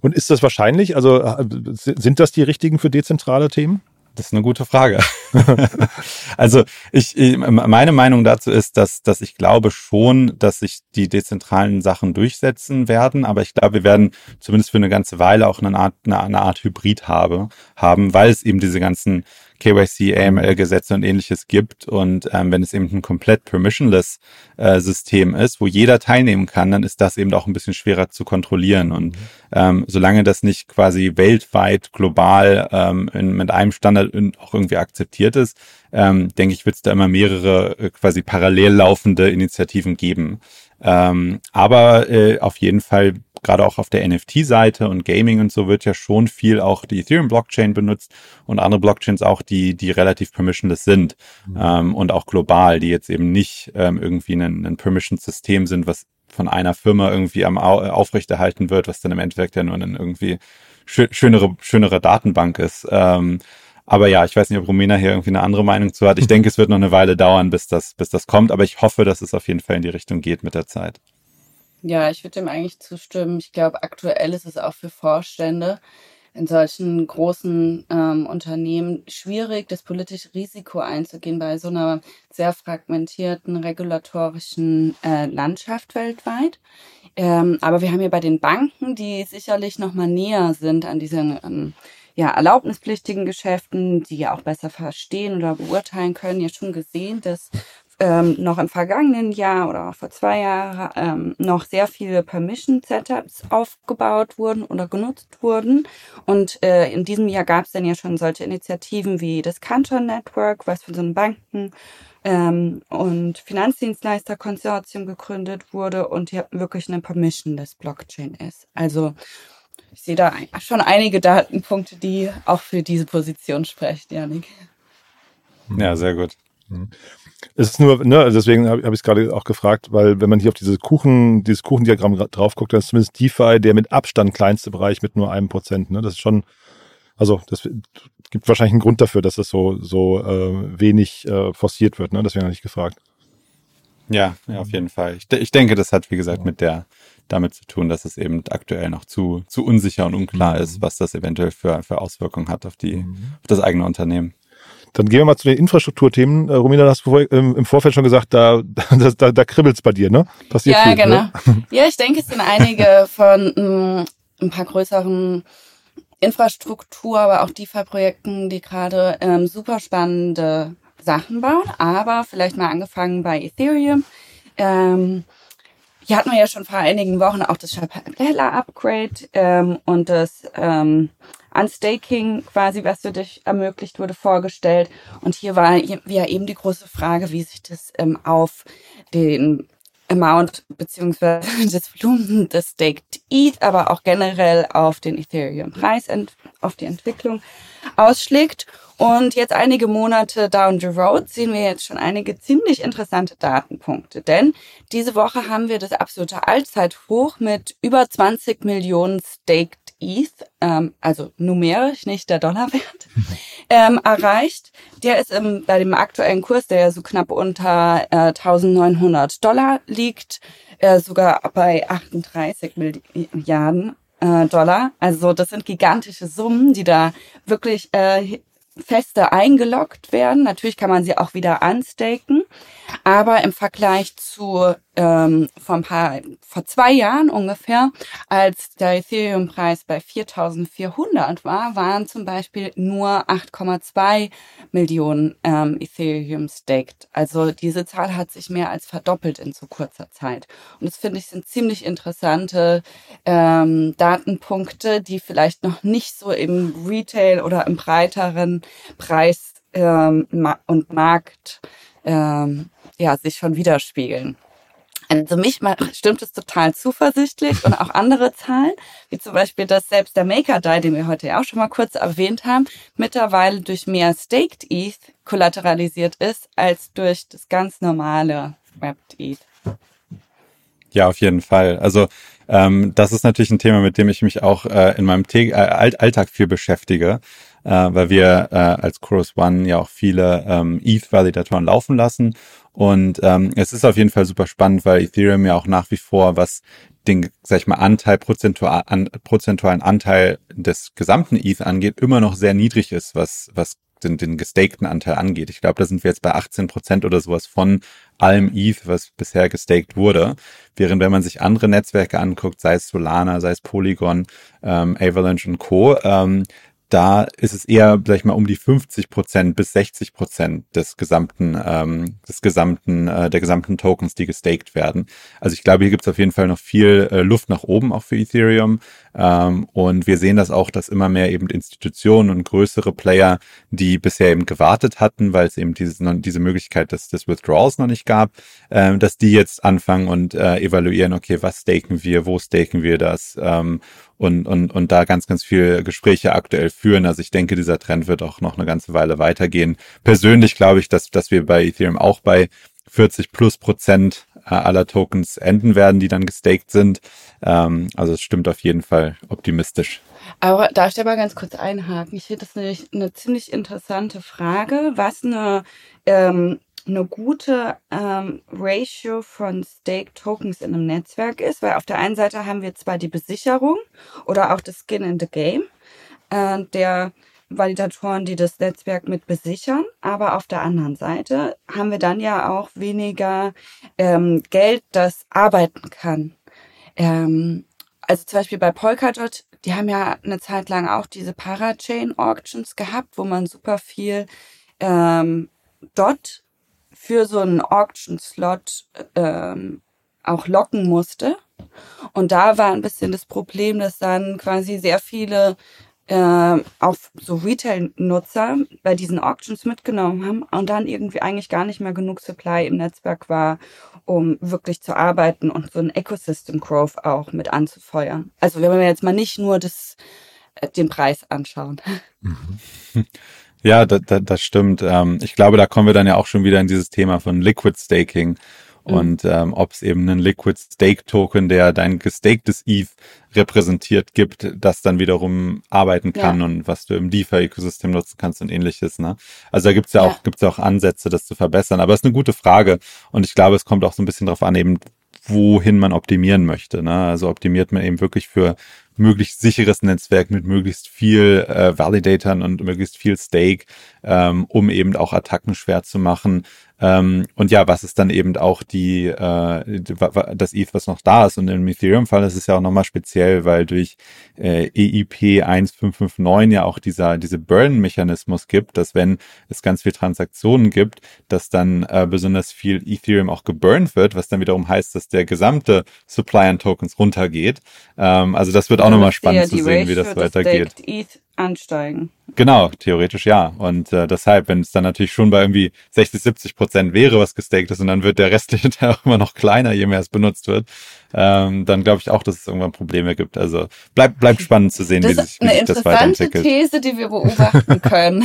Und ist das wahrscheinlich? Also äh, sind das die richtigen für dezentrale Themen? Das ist eine gute Frage. also ich, meine Meinung dazu ist, dass, dass ich glaube schon, dass sich die dezentralen Sachen durchsetzen werden, aber ich glaube, wir werden zumindest für eine ganze Weile auch eine Art, eine, eine Art Hybrid habe, haben, weil es eben diese ganzen KYC, AML-Gesetze und ähnliches gibt. Und ähm, wenn es eben ein komplett permissionless äh, System ist, wo jeder teilnehmen kann, dann ist das eben auch ein bisschen schwerer zu kontrollieren. Und ähm, solange das nicht quasi weltweit, global ähm, in, mit einem Standard auch irgendwie akzeptiert ist, ähm, denke ich, wird es da immer mehrere äh, quasi parallel laufende Initiativen geben. Ähm, aber äh, auf jeden Fall gerade auch auf der NFT-Seite und Gaming und so wird ja schon viel auch die Ethereum-Blockchain benutzt und andere Blockchains auch, die, die relativ permissionless sind mhm. ähm, und auch global, die jetzt eben nicht ähm, irgendwie ein, ein Permission-System sind, was von einer Firma irgendwie am aufrechterhalten wird, was dann im Endeffekt ja nur eine irgendwie schönere, schönere Datenbank ist. Ähm, aber ja, ich weiß nicht, ob Romina hier irgendwie eine andere Meinung zu hat. Ich denke, es wird noch eine Weile dauern, bis das, bis das kommt, aber ich hoffe, dass es auf jeden Fall in die Richtung geht mit der Zeit. Ja, ich würde dem eigentlich zustimmen. Ich glaube, aktuell ist es auch für Vorstände in solchen großen ähm, Unternehmen schwierig, das politische Risiko einzugehen bei so einer sehr fragmentierten regulatorischen äh, Landschaft weltweit. Ähm, aber wir haben hier bei den Banken, die sicherlich noch mal näher sind an diesen ähm, ja, erlaubnispflichtigen Geschäften, die ja auch besser verstehen oder beurteilen können, ja schon gesehen, dass ähm, noch im vergangenen Jahr oder auch vor zwei Jahren ähm, noch sehr viele Permission-Setups aufgebaut wurden oder genutzt wurden. Und äh, in diesem Jahr gab es dann ja schon solche Initiativen wie das Canton Network, was von so einem Banken ähm, und Finanzdienstleisterkonsortium gegründet wurde und hier wirklich eine permissionless Blockchain ist. Also ich sehe da schon einige Datenpunkte, die auch für diese Position sprechen, Janik. Ja, sehr gut. Mhm. Es ist nur, ne, deswegen habe hab ich es gerade auch gefragt, weil wenn man hier auf diese Kuchen, dieses Kuchendiagramm drauf guckt, dann ist zumindest DeFi der mit Abstand kleinste Bereich mit nur einem Prozent. Ne? Das ist schon, also das gibt wahrscheinlich einen Grund dafür, dass das so, so äh, wenig äh, forciert wird. Ne? Deswegen habe ich gefragt. Ja, ja, auf jeden Fall. Ich, ich denke, das hat, wie gesagt, mit der, damit zu tun, dass es eben aktuell noch zu, zu unsicher und unklar mhm. ist, was das eventuell für, für Auswirkungen hat auf die, mhm. auf das eigene Unternehmen. Dann gehen wir mal zu den Infrastrukturthemen. Äh, Romina, hast du vor, im, im, Vorfeld schon gesagt, da, da, da, da kribbelt's bei dir, ne? Passiert ja, viel, genau. Ne? Ja, ich denke, es sind einige von mh, mm, ein paar größeren Infrastruktur, aber auch DeFi-Projekten, die gerade ähm, super spannende Sachen bauen. Aber vielleicht mal angefangen bei Ethereum. Ähm, hier hatten wir ja schon vor einigen Wochen auch das Chapella-Upgrade ähm, und das ähm, Unstaking quasi, was für dich ermöglicht wurde, vorgestellt. Und hier war ja eben die große Frage, wie sich das ähm, auf den Amount beziehungsweise das Volumen des Staked ETH, aber auch generell auf den Ethereum-Preis, auf die Entwicklung ausschlägt. Und jetzt einige Monate down the road sehen wir jetzt schon einige ziemlich interessante Datenpunkte. Denn diese Woche haben wir das absolute Allzeithoch mit über 20 Millionen Staked ETH, ähm, also numerisch, nicht der Dollarwert, ähm, erreicht. Der ist im, bei dem aktuellen Kurs, der ja so knapp unter äh, 1900 Dollar liegt, äh, sogar bei 38 Milliarden äh, Dollar. Also das sind gigantische Summen, die da wirklich äh, feste eingeloggt werden. Natürlich kann man sie auch wieder unstaken. Aber im Vergleich zu ähm, vor ein paar, vor zwei Jahren ungefähr, als der Ethereum-Preis bei 4.400 war, waren zum Beispiel nur 8,2 Millionen ähm, Ethereum staked. Also diese Zahl hat sich mehr als verdoppelt in so kurzer Zeit. Und das finde ich sind ziemlich interessante ähm, Datenpunkte, die vielleicht noch nicht so im Retail oder im breiteren Preis ähm, und Markt ähm, ja, sich schon widerspiegeln. Also mich stimmt es total zuversichtlich und auch andere Zahlen, wie zum Beispiel, dass selbst der Maker Die, den wir heute ja auch schon mal kurz erwähnt haben, mittlerweile durch mehr Staked ETH kollateralisiert ist als durch das ganz normale Wrapped ETH. Ja, auf jeden Fall. Also ähm, das ist natürlich ein Thema, mit dem ich mich auch äh, in meinem T äh, Alltag viel beschäftige, äh, weil wir äh, als Chorus One ja auch viele ähm, ETH-Validatoren laufen lassen. Und ähm, es ist auf jeden Fall super spannend, weil Ethereum ja auch nach wie vor, was den, sag ich mal, Anteil, prozentual, an, prozentualen Anteil des gesamten ETH angeht, immer noch sehr niedrig ist, was, was den, den gestakten Anteil angeht. Ich glaube, da sind wir jetzt bei 18 Prozent oder sowas von allem ETH, was bisher gestaked wurde. Während wenn man sich andere Netzwerke anguckt, sei es Solana, sei es Polygon, ähm, Avalanche und Co., ähm, da ist es eher, sag ich mal, um die 50 Prozent bis 60 Prozent des gesamten, ähm, des gesamten, äh, der gesamten Tokens, die gestaked werden. Also ich glaube, hier gibt es auf jeden Fall noch viel äh, Luft nach oben auch für Ethereum. Ähm, und wir sehen das auch, dass immer mehr eben Institutionen und größere Player, die bisher eben gewartet hatten, weil es eben diese, diese Möglichkeit des, des Withdrawals noch nicht gab, äh, dass die jetzt anfangen und äh, evaluieren, okay, was staken wir, wo staken wir das ähm, und, und, und da ganz, ganz viel Gespräche aktuell führen. Also ich denke, dieser Trend wird auch noch eine ganze Weile weitergehen. Persönlich glaube ich, dass, dass wir bei Ethereum auch bei 40 plus Prozent aller Tokens enden werden, die dann gestaked sind. Ähm, also es stimmt auf jeden Fall optimistisch. Aber darf ich da mal ganz kurz einhaken? Ich finde das nämlich eine ziemlich interessante Frage, was eine ähm, eine gute ähm, Ratio von Stake Tokens in einem Netzwerk ist, weil auf der einen Seite haben wir zwar die Besicherung oder auch das Skin in the Game äh, der Validatoren, die das Netzwerk mit besichern, aber auf der anderen Seite haben wir dann ja auch weniger ähm, Geld, das arbeiten kann. Ähm, also zum Beispiel bei Polkadot, die haben ja eine Zeit lang auch diese Parachain Auctions gehabt, wo man super viel ähm, Dot für so einen Auction-Slot ähm, auch locken musste. Und da war ein bisschen das Problem, dass dann quasi sehr viele äh, auf so Retail-Nutzer bei diesen Auctions mitgenommen haben und dann irgendwie eigentlich gar nicht mehr genug Supply im Netzwerk war, um wirklich zu arbeiten und so ein Ecosystem Growth auch mit anzufeuern. Also wenn wir jetzt mal nicht nur das, äh, den Preis anschauen. Ja, da, da, das stimmt. Ähm, ich glaube, da kommen wir dann ja auch schon wieder in dieses Thema von Liquid Staking Mhm. Und ähm, ob es eben einen Liquid Stake Token, der dein gestakedes ETH repräsentiert, gibt, das dann wiederum arbeiten kann ja. und was du im DeFi-Ökosystem nutzen kannst und ähnliches. Ne? Also da gibt's ja, ja auch gibt's ja auch Ansätze, das zu verbessern. Aber es ist eine gute Frage und ich glaube, es kommt auch so ein bisschen darauf an, eben wohin man optimieren möchte. Ne? Also optimiert man eben wirklich für möglichst sicheres Netzwerk mit möglichst viel äh, Validatoren und möglichst viel Stake, ähm, um eben auch Attacken schwer zu machen. Ähm, und ja, was ist dann eben auch die, äh, das ETH, was noch da ist. Und im Ethereum-Fall ist es ja auch nochmal speziell, weil durch äh, EIP 1559 ja auch dieser, diese Burn-Mechanismus gibt, dass wenn es ganz viel Transaktionen gibt, dass dann äh, besonders viel Ethereum auch geburnt wird, was dann wiederum heißt, dass der gesamte Supply an Tokens runtergeht. Ähm, also das wird auch nochmal spannend zu sehen, wie das weitergeht. ETH ansteigen. Genau, theoretisch ja. Und äh, deshalb, wenn es dann natürlich schon bei irgendwie 60, 70 Prozent wäre, was gestaked ist, und dann wird der restliche Teil auch immer noch kleiner, je mehr es benutzt wird, ähm, dann glaube ich auch, dass es irgendwann Probleme gibt. Also bleibt bleibt spannend zu sehen, das wie sich, wie sich das weiterentwickelt. Das ist eine interessante These, die wir beobachten können,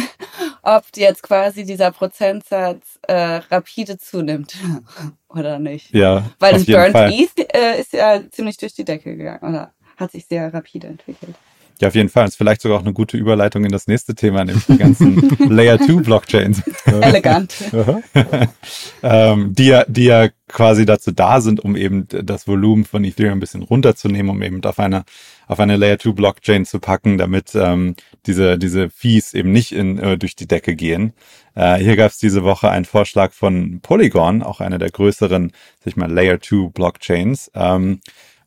ob jetzt quasi dieser Prozentsatz äh, rapide zunimmt oder nicht. Ja, Weil das Burnt ETH äh, ist ja ziemlich durch die Decke gegangen oder hat sich sehr rapide entwickelt. Ja, auf jeden Fall. ist vielleicht sogar auch eine gute Überleitung in das nächste Thema, nämlich die ganzen Layer 2 Blockchains. Elegant. ähm, die, ja, die ja quasi dazu da sind, um eben das Volumen von Ethereum ein bisschen runterzunehmen, um eben auf eine, auf eine Layer 2 Blockchain zu packen, damit ähm, diese, diese Fees eben nicht in, äh, durch die Decke gehen. Äh, hier gab es diese Woche einen Vorschlag von Polygon, auch einer der größeren, sag ich mal, Layer 2 Blockchains. Ähm,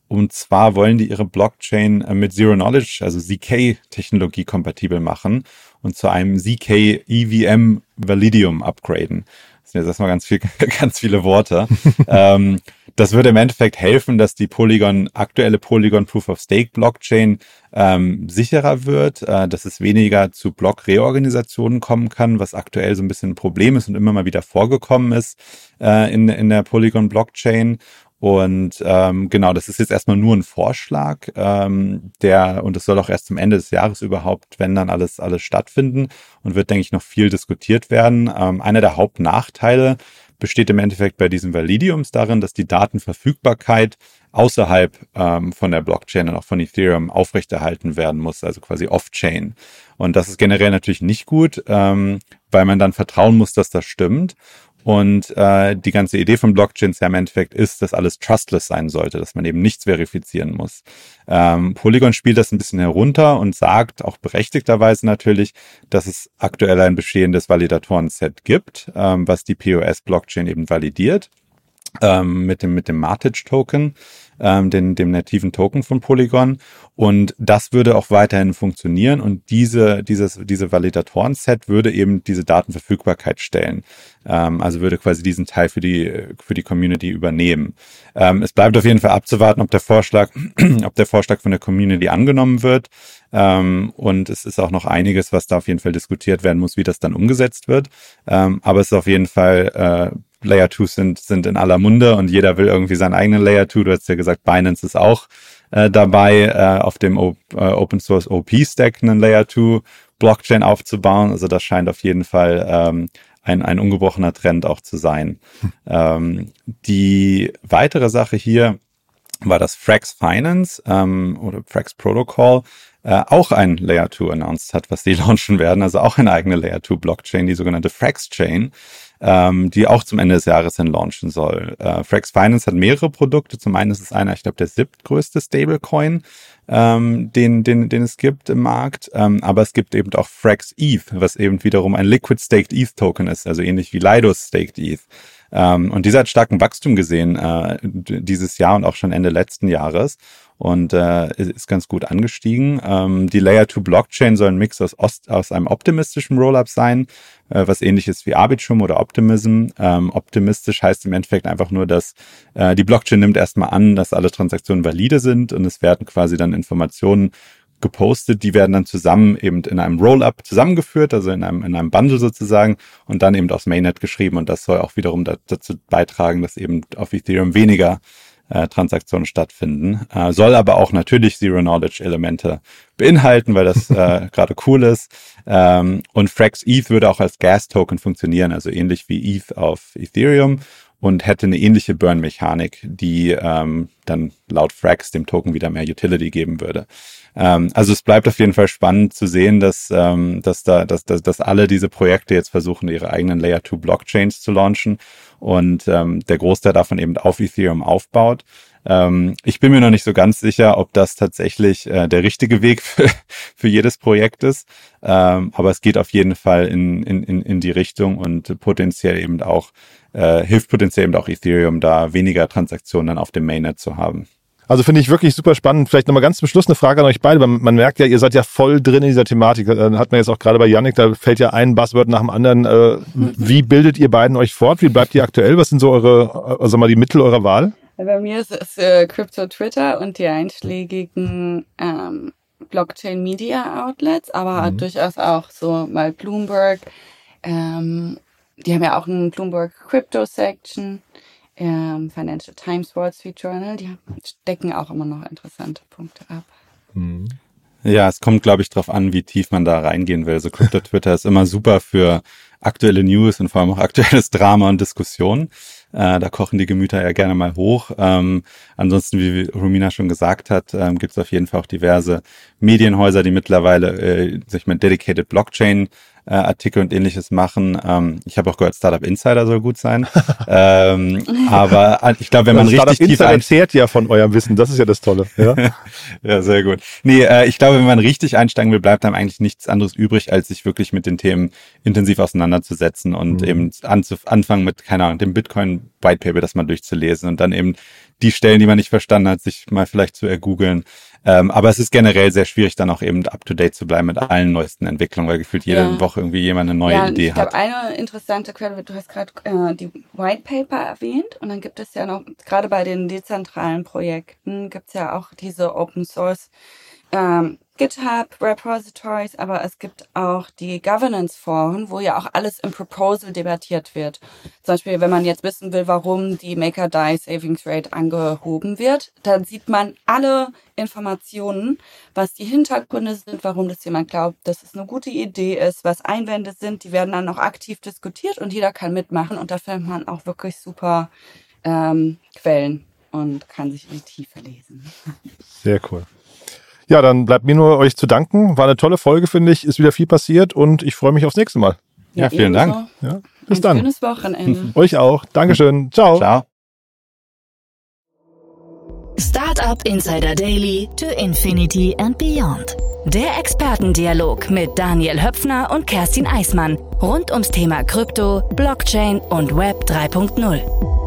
und zwar wollen die ihre Blockchain äh, mit Zero Knowledge, also ZK-Technologie kompatibel machen und zu einem ZK EVM Validium upgraden. Das sind jetzt erstmal ganz, viel, ganz viele Worte. ähm, das würde im Endeffekt helfen, dass die Polygon, aktuelle Polygon Proof of Stake Blockchain ähm, sicherer wird, äh, dass es weniger zu Block-Reorganisationen kommen kann, was aktuell so ein bisschen ein Problem ist und immer mal wieder vorgekommen ist äh, in, in der Polygon Blockchain. Und ähm, genau, das ist jetzt erstmal nur ein Vorschlag, ähm, der, und es soll auch erst zum Ende des Jahres überhaupt, wenn dann alles, alles stattfinden und wird, denke ich, noch viel diskutiert werden. Ähm, einer der Hauptnachteile besteht im Endeffekt bei diesen Validiums darin, dass die Datenverfügbarkeit außerhalb ähm, von der Blockchain und auch von Ethereum aufrechterhalten werden muss, also quasi off-chain. Und das ist generell natürlich nicht gut, ähm, weil man dann vertrauen muss, dass das stimmt. Und äh, die ganze Idee von Blockchains ja im Endeffekt ist, dass alles trustless sein sollte, dass man eben nichts verifizieren muss. Ähm, Polygon spielt das ein bisschen herunter und sagt, auch berechtigterweise natürlich, dass es aktuell ein bestehendes Validatoren-Set gibt, ähm, was die POS-Blockchain eben validiert ähm, mit dem, mit dem Matic-Token, ähm, den, dem nativen Token von Polygon. Und das würde auch weiterhin funktionieren. Und diese, dieses, diese Validatoren-Set würde eben diese Datenverfügbarkeit stellen. Ähm, also würde quasi diesen Teil für die, für die Community übernehmen. Ähm, es bleibt auf jeden Fall abzuwarten, ob der Vorschlag, ob der Vorschlag von der Community angenommen wird. Ähm, und es ist auch noch einiges, was da auf jeden Fall diskutiert werden muss, wie das dann umgesetzt wird. Ähm, aber es ist auf jeden Fall äh, Layer 2 sind, sind in aller Munde und jeder will irgendwie seinen eigenen Layer 2. Du hast ja gesagt, Binance ist auch äh, dabei, äh, auf dem o äh, Open Source OP Stack einen Layer 2 Blockchain aufzubauen. Also das scheint auf jeden Fall ähm, ein, ein ungebrochener Trend auch zu sein. Hm. Ähm, die weitere Sache hier war das Frax Finance ähm, oder Frax Protocol äh, auch ein Layer 2 announced hat, was die launchen werden, also auch eine eigene Layer 2 Blockchain, die sogenannte Frax Chain ähm, die auch zum Ende des Jahres hin launchen soll. Äh, Frax Finance hat mehrere Produkte. Zum einen ist es einer, ich glaube, der siebtgrößte Stablecoin, ähm, den, den, den es gibt im Markt. Ähm, aber es gibt eben auch Frax ETH, was eben wiederum ein Liquid Staked ETH Token ist, also ähnlich wie Lidos Staked ETH. Ähm, und dieser hat starken Wachstum gesehen äh, dieses Jahr und auch schon Ende letzten Jahres und äh, ist ganz gut angestiegen. Ähm, die Layer 2 Blockchain soll ein Mix aus, Ost, aus einem optimistischen Rollup sein, äh, was ähnliches wie Arbitrum oder Optimism. Ähm, optimistisch heißt im Endeffekt einfach nur, dass äh, die Blockchain nimmt erstmal an, dass alle Transaktionen valide sind und es werden quasi dann Informationen gepostet. Die werden dann zusammen eben in einem Roll-up zusammengeführt, also in einem, in einem Bundle sozusagen und dann eben aufs Mainnet geschrieben. Und das soll auch wiederum dazu beitragen, dass eben auf Ethereum weniger äh, Transaktionen stattfinden. Äh, soll aber auch natürlich Zero-Knowledge-Elemente beinhalten, weil das äh, gerade cool ist. Ähm, und Frax ETH würde auch als Gas-Token funktionieren, also ähnlich wie ETH auf Ethereum und hätte eine ähnliche Burn-Mechanik, die ähm, dann laut Frax dem Token wieder mehr Utility geben würde. Ähm, also es bleibt auf jeden Fall spannend zu sehen, dass, ähm, dass, da, dass, dass, dass alle diese Projekte jetzt versuchen, ihre eigenen Layer 2 Blockchains zu launchen und ähm, der Großteil davon eben auf Ethereum aufbaut. Ähm, ich bin mir noch nicht so ganz sicher, ob das tatsächlich äh, der richtige Weg für, für jedes Projekt ist, ähm, aber es geht auf jeden Fall in, in, in die Richtung und potenziell eben auch, äh, hilft potenziell eben auch Ethereum, da weniger Transaktionen auf dem Mainnet zu haben. Also finde ich wirklich super spannend. Vielleicht nochmal ganz zum Schluss eine Frage an euch beide. Man, man merkt ja, ihr seid ja voll drin in dieser Thematik. Dann äh, hat man jetzt auch gerade bei Yannick, da fällt ja ein Buzzword nach dem anderen. Äh, wie bildet ihr beiden euch fort? Wie bleibt ihr aktuell? Was sind so eure, also mal die Mittel eurer Wahl? Bei mir ist es äh, Crypto Twitter und die einschlägigen ähm, Blockchain Media Outlets, aber mhm. durchaus auch so mal Bloomberg. Ähm, die haben ja auch einen Bloomberg Crypto Section ähm, Financial Times, Wall Street Journal, die decken auch immer noch interessante Punkte ab. Mhm. Ja, es kommt, glaube ich, darauf an, wie tief man da reingehen will. Also Crypto Twitter ist immer super für aktuelle News und vor allem auch aktuelles Drama und Diskussion. Äh, da kochen die Gemüter ja gerne mal hoch. Ähm, ansonsten, wie Romina schon gesagt hat, ähm, gibt es auf jeden Fall auch diverse Medienhäuser, die mittlerweile äh, sich mit Dedicated Blockchain äh, Artikel und ähnliches machen. Ähm, ich habe auch gehört, Startup Insider soll gut sein. ähm, aber äh, ich glaube, wenn man Startup richtig Insider tief erzählt ja von eurem Wissen, das ist ja das Tolle. Ja, ja sehr gut. Nee, äh, ich glaube, wenn man richtig einsteigen will, bleibt einem eigentlich nichts anderes übrig, als sich wirklich mit den Themen intensiv auseinanderzusetzen und mhm. eben anfangen mit, keine Ahnung, dem Bitcoin White Paper, das mal durchzulesen und dann eben die Stellen, die man nicht verstanden hat, sich mal vielleicht zu ergoogeln. Ähm, aber es ist generell sehr schwierig, dann auch eben up to date zu bleiben mit allen neuesten Entwicklungen, weil gefühlt jede ja. Woche irgendwie jemand eine neue ja, Idee ich hat. Ich glaube, eine interessante Quelle, du hast gerade äh, die White Paper erwähnt und dann gibt es ja noch, gerade bei den dezentralen Projekten, gibt es ja auch diese Open Source ähm, GitHub Repositories, aber es gibt auch die Governance Foren, wo ja auch alles im Proposal debattiert wird. Zum Beispiel, wenn man jetzt wissen will, warum die Maker Die Savings Rate angehoben wird, dann sieht man alle Informationen, was die Hintergründe sind, warum das jemand glaubt, dass es eine gute Idee ist, was Einwände sind, die werden dann auch aktiv diskutiert und jeder kann mitmachen und da findet man auch wirklich super ähm, Quellen und kann sich in die Tiefe lesen. Sehr cool. Ja, dann bleibt mir nur euch zu danken. War eine tolle Folge, finde ich. Ist wieder viel passiert und ich freue mich aufs nächste Mal. Ja, ja vielen Dank. Ja, bis Ein dann. Schönes Wochenende. euch auch. Dankeschön. Ciao. Ciao. Startup Insider Daily to Infinity and Beyond. Der Expertendialog mit Daniel Höpfner und Kerstin Eismann rund ums Thema Krypto, Blockchain und Web 3.0.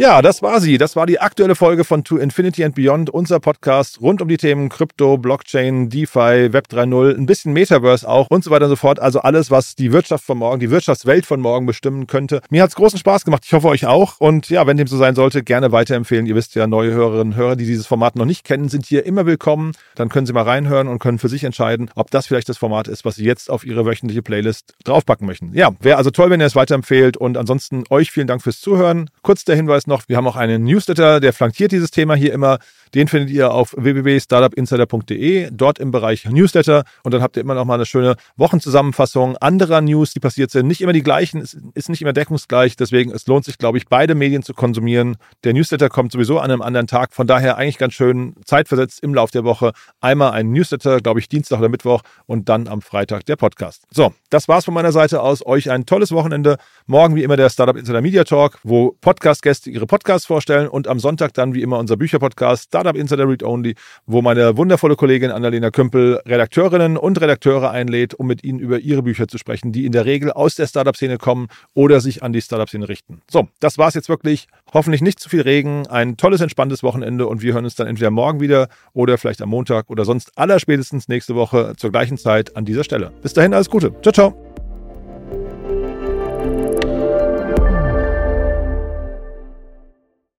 Ja, das war sie. Das war die aktuelle Folge von To Infinity and Beyond, unser Podcast rund um die Themen Krypto, Blockchain, DeFi, Web 3.0, ein bisschen Metaverse auch und so weiter und so fort. Also alles, was die Wirtschaft von morgen, die Wirtschaftswelt von morgen bestimmen könnte. Mir hat's großen Spaß gemacht. Ich hoffe euch auch. Und ja, wenn dem so sein sollte, gerne weiterempfehlen. Ihr wisst ja, neue Hörerinnen und Hörer, die dieses Format noch nicht kennen, sind hier immer willkommen. Dann können sie mal reinhören und können für sich entscheiden, ob das vielleicht das Format ist, was sie jetzt auf ihre wöchentliche Playlist draufpacken möchten. Ja, wäre also toll, wenn ihr es weiterempfehlt. Und ansonsten euch vielen Dank fürs Zuhören. Kurz der Hinweis noch, wir haben auch einen Newsletter, der flankiert dieses Thema hier immer. Den findet ihr auf www.startupinsider.de, dort im Bereich Newsletter. Und dann habt ihr immer noch mal eine schöne Wochenzusammenfassung anderer News, die passiert sind. Nicht immer die gleichen, ist nicht immer deckungsgleich. Deswegen, es lohnt sich, glaube ich, beide Medien zu konsumieren. Der Newsletter kommt sowieso an einem anderen Tag. Von daher eigentlich ganz schön zeitversetzt im Laufe der Woche. Einmal ein Newsletter, glaube ich, Dienstag oder Mittwoch und dann am Freitag der Podcast. So, das war's von meiner Seite aus. Euch ein tolles Wochenende. Morgen wie immer der Startup Insider Media Talk, wo Podcast-Gäste ihre Podcasts vorstellen und am Sonntag dann wie immer unser Bücherpodcast Startup Insider Read Only, wo meine wundervolle Kollegin Annalena Kümpel Redakteurinnen und Redakteure einlädt, um mit ihnen über ihre Bücher zu sprechen, die in der Regel aus der Startup-Szene kommen oder sich an die Startup-Szene richten. So, das war's jetzt wirklich. Hoffentlich nicht zu viel Regen, ein tolles, entspanntes Wochenende und wir hören uns dann entweder morgen wieder oder vielleicht am Montag oder sonst allerspätestens nächste Woche zur gleichen Zeit an dieser Stelle. Bis dahin alles Gute. Ciao, ciao.